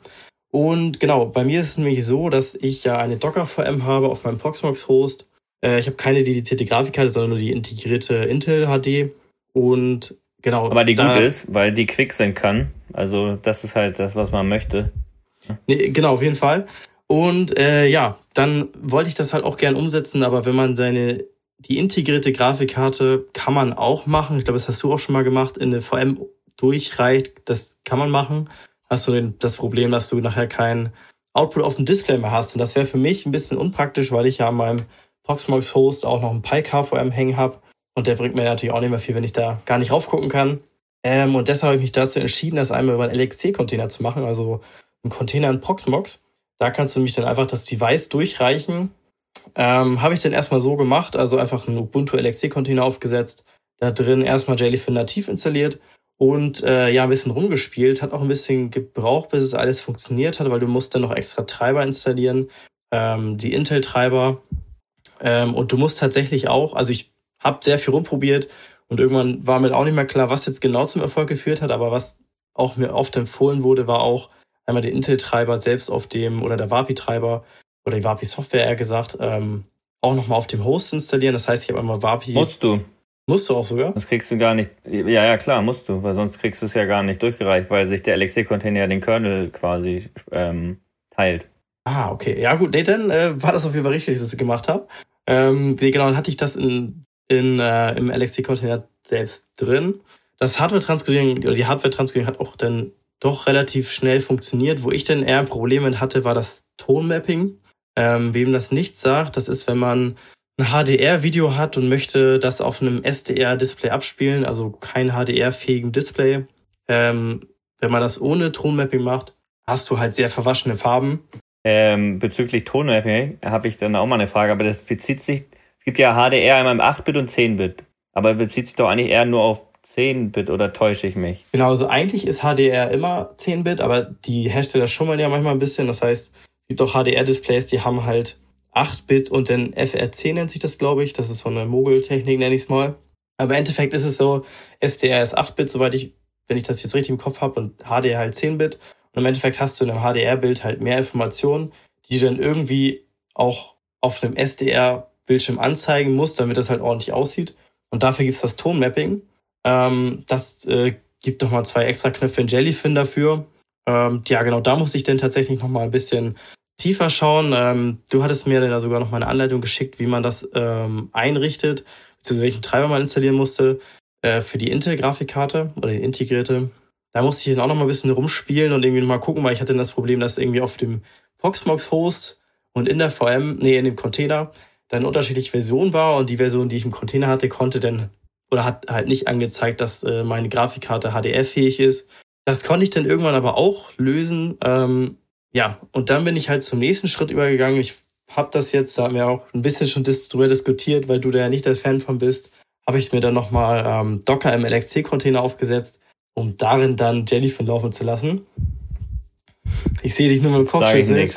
Und genau, bei mir ist es nämlich so, dass ich ja eine Docker-VM habe auf meinem Proxmox-Host. Äh, ich habe keine dedizierte Grafikkarte, sondern nur die integrierte Intel HD. Und genau. Aber die gut ist, weil die quicksync kann. Also das ist halt das, was man möchte. Nee, genau, auf jeden Fall. Und äh, ja, dann wollte ich das halt auch gern umsetzen, aber wenn man seine die integrierte Grafikkarte kann man auch machen. Ich glaube, das hast du auch schon mal gemacht. In eine VM durchreicht, das kann man machen. Hast du das Problem, dass du nachher kein Output auf dem Display mehr hast. Und das wäre für mich ein bisschen unpraktisch, weil ich ja an meinem Proxmox Host auch noch einen PyK-VM hängen habe. Und der bringt mir natürlich auch nicht mehr viel, wenn ich da gar nicht raufgucken kann. Ähm, und deshalb habe ich mich dazu entschieden, das einmal über einen LXC-Container zu machen, also einen Container in Proxmox. Da kannst du mich dann einfach das Device durchreichen ähm, Habe ich dann erstmal so gemacht, also einfach einen Ubuntu LXC-Container aufgesetzt, da drin erstmal Jellyfin nativ installiert und äh, ja, ein bisschen rumgespielt. Hat auch ein bisschen gebraucht, bis es alles funktioniert hat, weil du musst dann noch extra Treiber installieren, ähm, die Intel-Treiber. Ähm, und du musst tatsächlich auch, also ich habe sehr viel rumprobiert und irgendwann war mir auch nicht mehr klar, was jetzt genau zum Erfolg geführt hat, aber was auch mir oft empfohlen wurde, war auch einmal der Intel-Treiber selbst auf dem oder der WAPI-Treiber oder die Wapi Software eher gesagt, ähm, auch nochmal auf dem Host installieren. Das heißt, ich habe einmal Wapi. Musst du. Musst du auch sogar? Das kriegst du gar nicht. Ja, ja, klar, musst du, weil sonst kriegst du es ja gar nicht durchgereicht, weil sich der LXC-Container den Kernel quasi ähm, teilt. Ah, okay. Ja, gut, nee, dann äh, war das auf jeden Fall richtig, dass ich das gemacht habe. Ähm, genau, dann hatte ich das in, in, äh, im LXC-Container selbst drin. Das Hardware-Transcoding, oder die Hardware-Transcoding hat auch dann doch relativ schnell funktioniert. Wo ich dann eher ein Problem mit hatte, war das Tonmapping. Ähm, wem das nichts sagt, das ist, wenn man ein HDR-Video hat und möchte das auf einem SDR-Display abspielen, also kein HDR-fähigen Display. Ähm, wenn man das ohne Tonmapping macht, hast du halt sehr verwaschene Farben. Ähm, bezüglich Tonmapping habe ich dann auch mal eine Frage, aber das bezieht sich, es gibt ja HDR einmal im 8-Bit und 10-Bit, aber bezieht sich doch eigentlich eher nur auf 10-Bit oder täusche ich mich? Genau, also eigentlich ist HDR immer 10-Bit, aber die Hersteller schummeln ja manchmal ein bisschen. Das heißt, gibt auch HDR-Displays, die haben halt 8-Bit und dann FR10 nennt sich das, glaube ich. Das ist so eine Mogeltechnik, nenne ich es mal. Aber im Endeffekt ist es so, SDR ist 8-Bit, soweit ich, wenn ich das jetzt richtig im Kopf habe, und HDR halt 10-Bit. Und im Endeffekt hast du in einem HDR-Bild halt mehr Informationen, die du dann irgendwie auch auf einem SDR-Bildschirm anzeigen musst, damit das halt ordentlich aussieht. Und dafür gibt's das Tonmapping. Ähm, das äh, gibt nochmal zwei extra Knöpfe in Jellyfin dafür. Ähm, ja, genau, da musste ich dann tatsächlich nochmal ein bisschen tiefer schauen. Ähm, du hattest mir dann sogar noch mal eine Anleitung geschickt, wie man das ähm, einrichtet, beziehungsweise welchen Treiber man installieren musste äh, für die Intel-Grafikkarte oder die integrierte. Da musste ich dann auch noch mal ein bisschen rumspielen und irgendwie mal gucken, weil ich hatte dann das Problem, dass irgendwie auf dem Proxmox-Host und in der VM, nee, in dem Container, dann unterschiedliche Versionen war und die Version, die ich im Container hatte, konnte dann oder hat halt nicht angezeigt, dass äh, meine Grafikkarte HDR-fähig ist. Das konnte ich dann irgendwann aber auch lösen. Ähm, ja, und dann bin ich halt zum nächsten Schritt übergegangen. Ich habe das jetzt, da haben wir auch ein bisschen schon drüber diskutiert, weil du da ja nicht der Fan von bist, habe ich mir dann nochmal ähm, Docker im LXC-Container aufgesetzt, um darin dann Jellyfin laufen zu lassen. Ich sehe dich nur mit dem Kopfschütteln.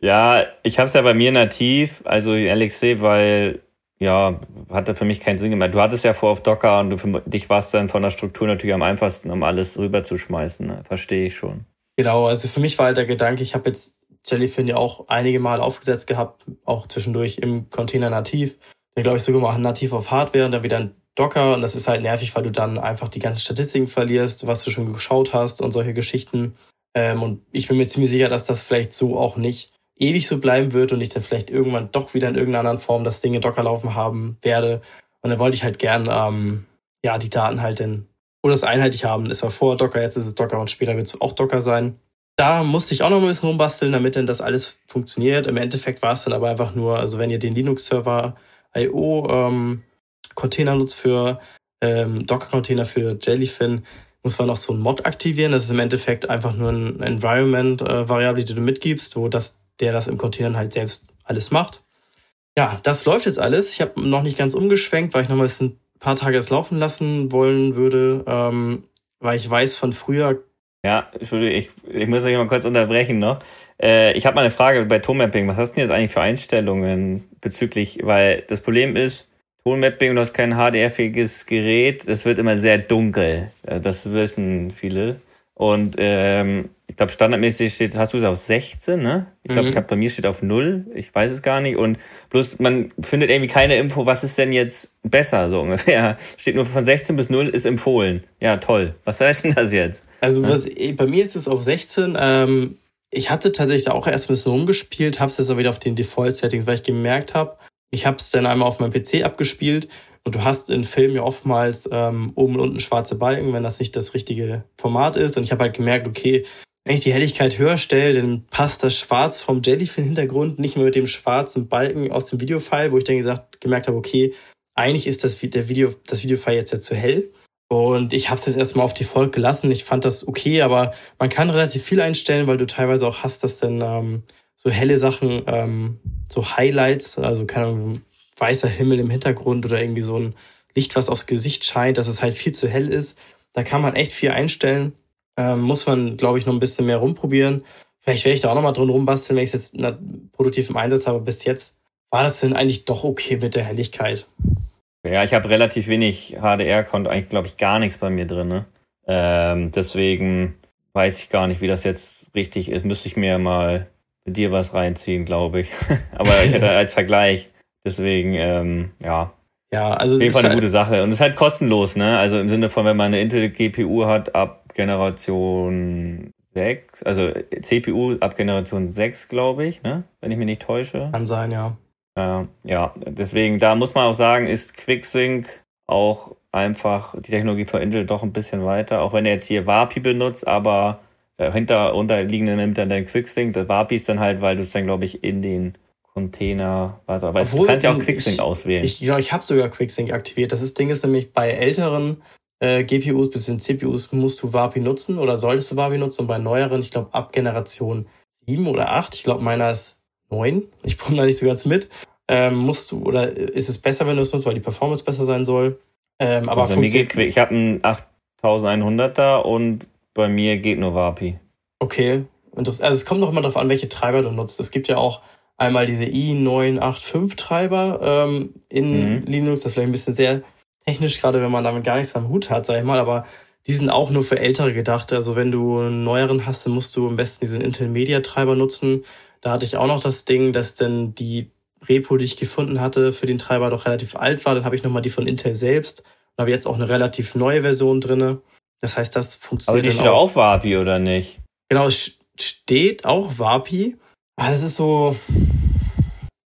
ja, ich habe es ja bei mir nativ, also LXC, weil ja, hatte für mich keinen Sinn gemacht. Du hattest ja vor auf Docker und du, für dich war es dann von der Struktur natürlich am einfachsten, um alles rüberzuschmeißen. Ne? Verstehe ich schon. Genau, also für mich war halt der Gedanke, ich habe jetzt Jellyfin ja auch einige Mal aufgesetzt gehabt, auch zwischendurch im Container nativ. Dann glaube ich sogar mal nativ auf Hardware und dann wieder ein Docker und das ist halt nervig, weil du dann einfach die ganzen Statistiken verlierst, was du schon geschaut hast und solche Geschichten. Ähm, und ich bin mir ziemlich sicher, dass das vielleicht so auch nicht ewig so bleiben wird und ich dann vielleicht irgendwann doch wieder in irgendeiner anderen Form das Ding in Docker laufen haben werde. Und dann wollte ich halt gern, ähm, ja, die Daten halt in, oder das einheitlich haben. Es war vor Docker, jetzt ist es Docker und später wird es auch Docker sein. Da musste ich auch noch ein bisschen rumbasteln, damit dann das alles funktioniert. Im Endeffekt war es dann aber einfach nur, also wenn ihr den Linux-Server IO ähm, Container nutzt für ähm, Docker-Container für Jellyfin, muss man noch so ein Mod aktivieren. Das ist im Endeffekt einfach nur ein Environment-Variable, äh, die du mitgibst, wo das der das im Container halt selbst alles macht. Ja, das läuft jetzt alles. Ich habe noch nicht ganz umgeschwenkt, weil ich noch mal ein paar Tage das laufen lassen wollen würde, ähm, weil ich weiß von früher. Ja, Entschuldigung, ich, ich muss euch mal kurz unterbrechen noch. Äh, ich habe mal eine Frage bei Tonmapping. Was hast du denn jetzt eigentlich für Einstellungen bezüglich, weil das Problem ist, Tonmapping, du hast kein HDR-fähiges Gerät, das wird immer sehr dunkel. Äh, das wissen viele. Und ähm, ich glaube, standardmäßig steht, hast du es auf 16, ne? Ich glaube, mhm. ich habe bei mir steht auf 0. Ich weiß es gar nicht. Und bloß, man findet irgendwie keine Info, was ist denn jetzt besser, so ungefähr. <laughs> Steht nur von 16 bis 0 ist empfohlen. Ja, toll. Was heißt denn das jetzt? Also, was, bei mir ist es auf 16. Ähm, ich hatte tatsächlich auch erst ein bisschen rumgespielt, habe es jetzt aber wieder auf den Default-Settings, weil ich gemerkt habe, ich habe es dann einmal auf meinem PC abgespielt und du hast in Filmen ja oftmals ähm, oben und unten schwarze Balken, wenn das nicht das richtige Format ist. Und ich habe halt gemerkt, okay, wenn ich die Helligkeit höher stelle, dann passt das Schwarz vom Jellyfin-Hintergrund nicht mehr mit dem schwarzen Balken aus dem Videofile, wo ich dann gesagt, gemerkt habe, okay, eigentlich ist das, der Video, das Videofile jetzt ja zu hell. Und ich habe es jetzt erstmal auf Default gelassen. Ich fand das okay, aber man kann relativ viel einstellen, weil du teilweise auch hast, dass dann ähm, so helle Sachen, ähm, so Highlights, also keine Ahnung, weißer Himmel im Hintergrund oder irgendwie so ein Licht, was aufs Gesicht scheint, dass es halt viel zu hell ist. Da kann man echt viel einstellen. Ähm, muss man, glaube ich, noch ein bisschen mehr rumprobieren. Vielleicht werde ich da auch noch mal drin rumbasteln, wenn ich es jetzt produktiv im Einsatz habe. Bis jetzt war das denn eigentlich doch okay mit der Helligkeit. Ja, ich habe relativ wenig HDR, konnte eigentlich, glaube ich, gar nichts bei mir drin. Ne? Ähm, deswegen weiß ich gar nicht, wie das jetzt richtig ist. Müsste ich mir mal mit dir was reinziehen, glaube ich. <laughs> Aber ich hätte als Vergleich. Deswegen, ähm, ja. Ja, also auf jeden Fall eine halt gute Sache. Und es ist halt kostenlos, ne? Also im Sinne von, wenn man eine Intel-GPU hat ab Generation 6, also CPU ab Generation 6, glaube ich, ne? Wenn ich mich nicht täusche. Kann sein, ja. Äh, ja, deswegen, da muss man auch sagen, ist QuickSync auch einfach die Technologie von Intel doch ein bisschen weiter, auch wenn er jetzt hier WAPI benutzt, aber dahinter unterliegende nimmt dann dein QuickSync. Das WAPI ist dann halt, weil du es dann, glaube ich, in den Container, warte, aber Obwohl, du kannst ja auch QuickSync ich, auswählen. Ich, genau, ich habe sogar QuickSync aktiviert. Das ist, Ding ist nämlich bei älteren äh, GPUs bzw. CPUs musst du WAPI nutzen oder solltest du WAPI nutzen und bei neueren, ich glaube ab Generation 7 oder 8, ich glaube meiner ist 9, ich komme da nicht so ganz mit, ähm, musst du oder ist es besser, wenn du es nutzt, weil die Performance besser sein soll. Ähm, aber also geht, ich habe einen 8100er und bei mir geht nur WAPI. Okay, also es kommt noch immer darauf an, welche Treiber du nutzt. Es gibt ja auch einmal diese i985-Treiber ähm, in mhm. Linux. Das ist vielleicht ein bisschen sehr technisch, gerade wenn man damit gar nichts am Hut hat, sag ich mal. Aber die sind auch nur für Ältere gedacht. Also wenn du einen neueren hast, dann musst du am besten diesen Intel Media Treiber nutzen. Da hatte ich auch noch das Ding, dass dann die Repo, die ich gefunden hatte, für den Treiber doch relativ alt war. Dann habe ich nochmal die von Intel selbst und habe jetzt auch eine relativ neue Version drin. Das heißt, das funktioniert. Aber die steht auch WAPI, oder nicht? Genau, es steht auch WAPI. Aber das ist so.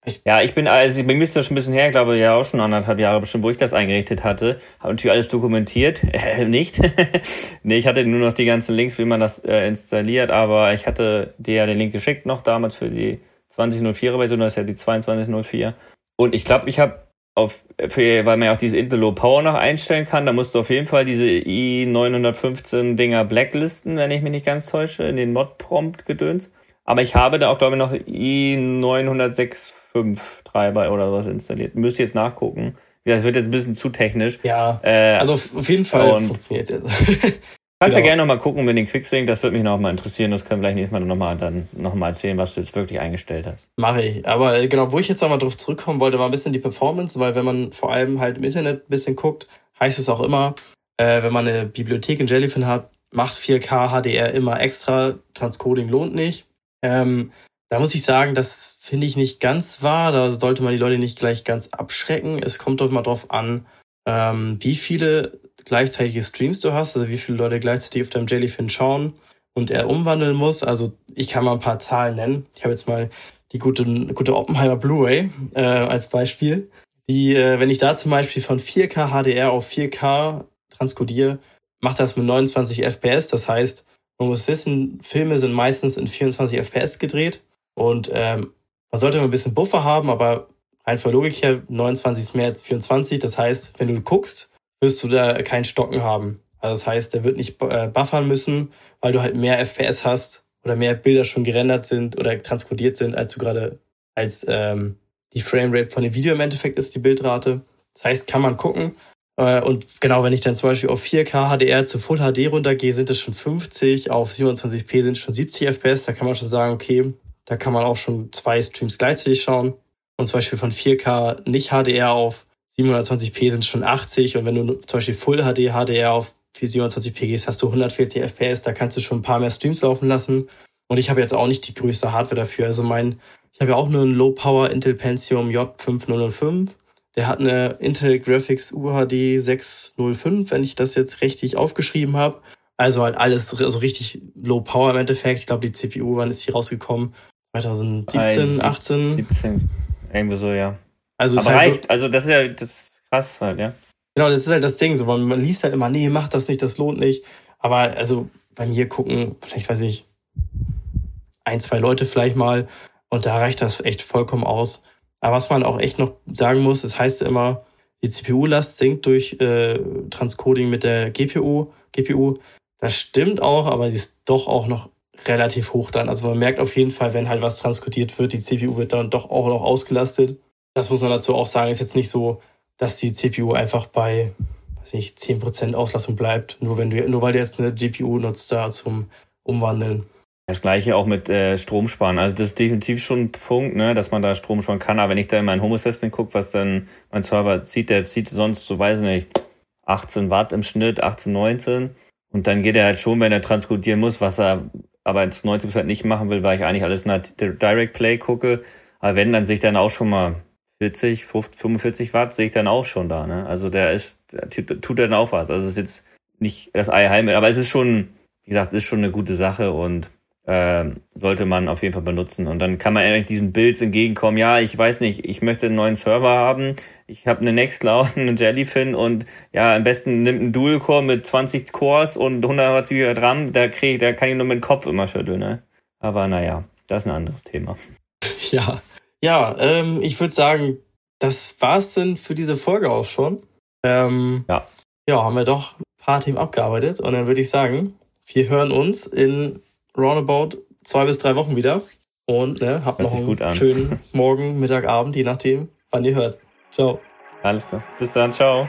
Ich ja, ich bin, also bei mir ist das schon ein bisschen her, ich glaube ja auch schon anderthalb Jahre bestimmt, wo ich das eingerichtet hatte. Habe natürlich alles dokumentiert. <laughs> Äh, nicht. <laughs> nee, ich hatte nur noch die ganzen Links, wie man das äh, installiert, aber ich hatte dir ja den Link geschickt noch damals für die 2004er Version, das ist ja die 2204. Und ich glaube, ich habe auf, für, weil man ja auch diese Intel Low Power noch einstellen kann, da musst du auf jeden Fall diese i915 Dinger blacklisten, wenn ich mich nicht ganz täusche, in den Mod-Prompt-Gedöns. Aber ich habe da auch, glaube ich, noch i965 Treiber oder was installiert. Müsste jetzt nachgucken. Das wird jetzt ein bisschen zu technisch. Ja, äh, also auf jeden Fall funktioniert es. <laughs> Kannst genau. ja gerne nochmal gucken, wenn den Quicksync, das würde mich nochmal interessieren. Das können wir vielleicht nächstes Mal nochmal dann nochmal erzählen, was du jetzt wirklich eingestellt hast. Mache ich. Aber äh, genau, wo ich jetzt nochmal drauf zurückkommen wollte, war ein bisschen die Performance, weil wenn man vor allem halt im Internet ein bisschen guckt, heißt es auch immer, äh, wenn man eine Bibliothek in Jellyfin hat, macht 4K HDR immer extra, Transcoding lohnt nicht. Ähm, da muss ich sagen, das finde ich nicht ganz wahr. Da sollte man die Leute nicht gleich ganz abschrecken. Es kommt doch mal drauf an, ähm, wie viele gleichzeitige Streams du hast, also wie viele Leute gleichzeitig auf deinem Jellyfin schauen und er umwandeln muss. Also ich kann mal ein paar Zahlen nennen. Ich habe jetzt mal die gute, gute Oppenheimer Blu-ray äh, als Beispiel. Die, äh, wenn ich da zum Beispiel von 4K HDR auf 4K transkodiere, macht das mit 29 FPS. Das heißt, man muss wissen, Filme sind meistens in 24 FPS gedreht und ähm, man sollte immer ein bisschen Buffer haben, aber rein von Logik her, 29 ist mehr als 24. Das heißt, wenn du guckst, wirst du da keinen Stocken haben. Also das heißt, der wird nicht äh, buffern müssen, weil du halt mehr FPS hast oder mehr Bilder schon gerendert sind oder transkodiert sind, als du gerade als ähm, die Framerate von dem Video im Endeffekt ist, die Bildrate. Das heißt, kann man gucken. Äh, und genau, wenn ich dann zum Beispiel auf 4K HDR zu Full HD runtergehe, sind es schon 50, auf 27p sind es schon 70 FPS. Da kann man schon sagen, okay, da kann man auch schon zwei Streams gleichzeitig schauen. Und zum Beispiel von 4K nicht HDR auf 720p sind schon 80 und wenn du zum Beispiel Full HD HDR auf 427p gehst, hast du 140 FPS, da kannst du schon ein paar mehr Streams laufen lassen. Und ich habe jetzt auch nicht die größte Hardware dafür. Also mein, ich habe ja auch nur einen Low Power Intel Pentium J5005. Der hat eine Intel Graphics UHD 605, wenn ich das jetzt richtig aufgeschrieben habe. Also halt alles also richtig Low Power im Endeffekt. Ich glaube, die CPU, wann ist die rausgekommen? 2017, 18? 17, irgendwie so, ja. Also Aber halt reicht, also das ist ja das ist krass halt, ja. Genau, das ist halt das Ding. So, man, man liest halt immer, nee, mach das nicht, das lohnt nicht. Aber also bei mir gucken, vielleicht weiß ich, ein, zwei Leute vielleicht mal und da reicht das echt vollkommen aus. Aber was man auch echt noch sagen muss, das heißt ja immer, die CPU-Last sinkt durch äh, Transcoding mit der GPU. GPU. Das stimmt auch, aber sie ist doch auch noch relativ hoch dann. Also man merkt auf jeden Fall, wenn halt was transkodiert wird, die CPU wird dann doch auch noch ausgelastet das muss man dazu auch sagen, ist jetzt nicht so, dass die CPU einfach bei weiß nicht, 10% Auslastung bleibt, nur, wenn du, nur weil du jetzt eine GPU nutzt da zum Umwandeln. Das gleiche auch mit äh, Stromsparen. Also das ist definitiv schon ein Punkt, ne, dass man da Strom sparen kann. Aber wenn ich da in mein Home Assistant gucke, was dann mein Server zieht, der zieht sonst so, weiß nicht, 18 Watt im Schnitt, 18, 19. Und dann geht er halt schon, wenn er transkodieren muss, was er aber zu 90% nicht machen will, weil ich eigentlich alles nach Direct Play gucke. Aber wenn, dann sehe ich dann auch schon mal 40, 50, 45 Watt sehe ich dann auch schon da. Ne? Also der ist, der tut dann auch was. Also es ist jetzt nicht das Ei heim, aber es ist schon, wie gesagt, ist schon eine gute Sache und äh, sollte man auf jeden Fall benutzen. Und dann kann man eigentlich diesen Builds entgegenkommen. Ja, ich weiß nicht, ich möchte einen neuen Server haben. Ich habe eine Nextcloud, <laughs> einen Jellyfin und ja, am besten nimmt einen Dual-Core mit 20 Cores und 120 RAM. Da, krieg, da kann ich nur mit dem Kopf immer schütteln. Ne? Aber naja, das ist ein anderes Thema. <laughs> Ja, ja, ähm, ich würde sagen, das war's denn für diese Folge auch schon. Ähm, ja. Ja, haben wir doch ein paar Themen abgearbeitet. Und dann würde ich sagen, wir hören uns in roundabout zwei bis drei Wochen wieder. Und ne, habt noch einen schönen Morgen, Mittag, Abend, je nachdem, wann ihr hört. Ciao. Alles klar. Bis dann. Ciao.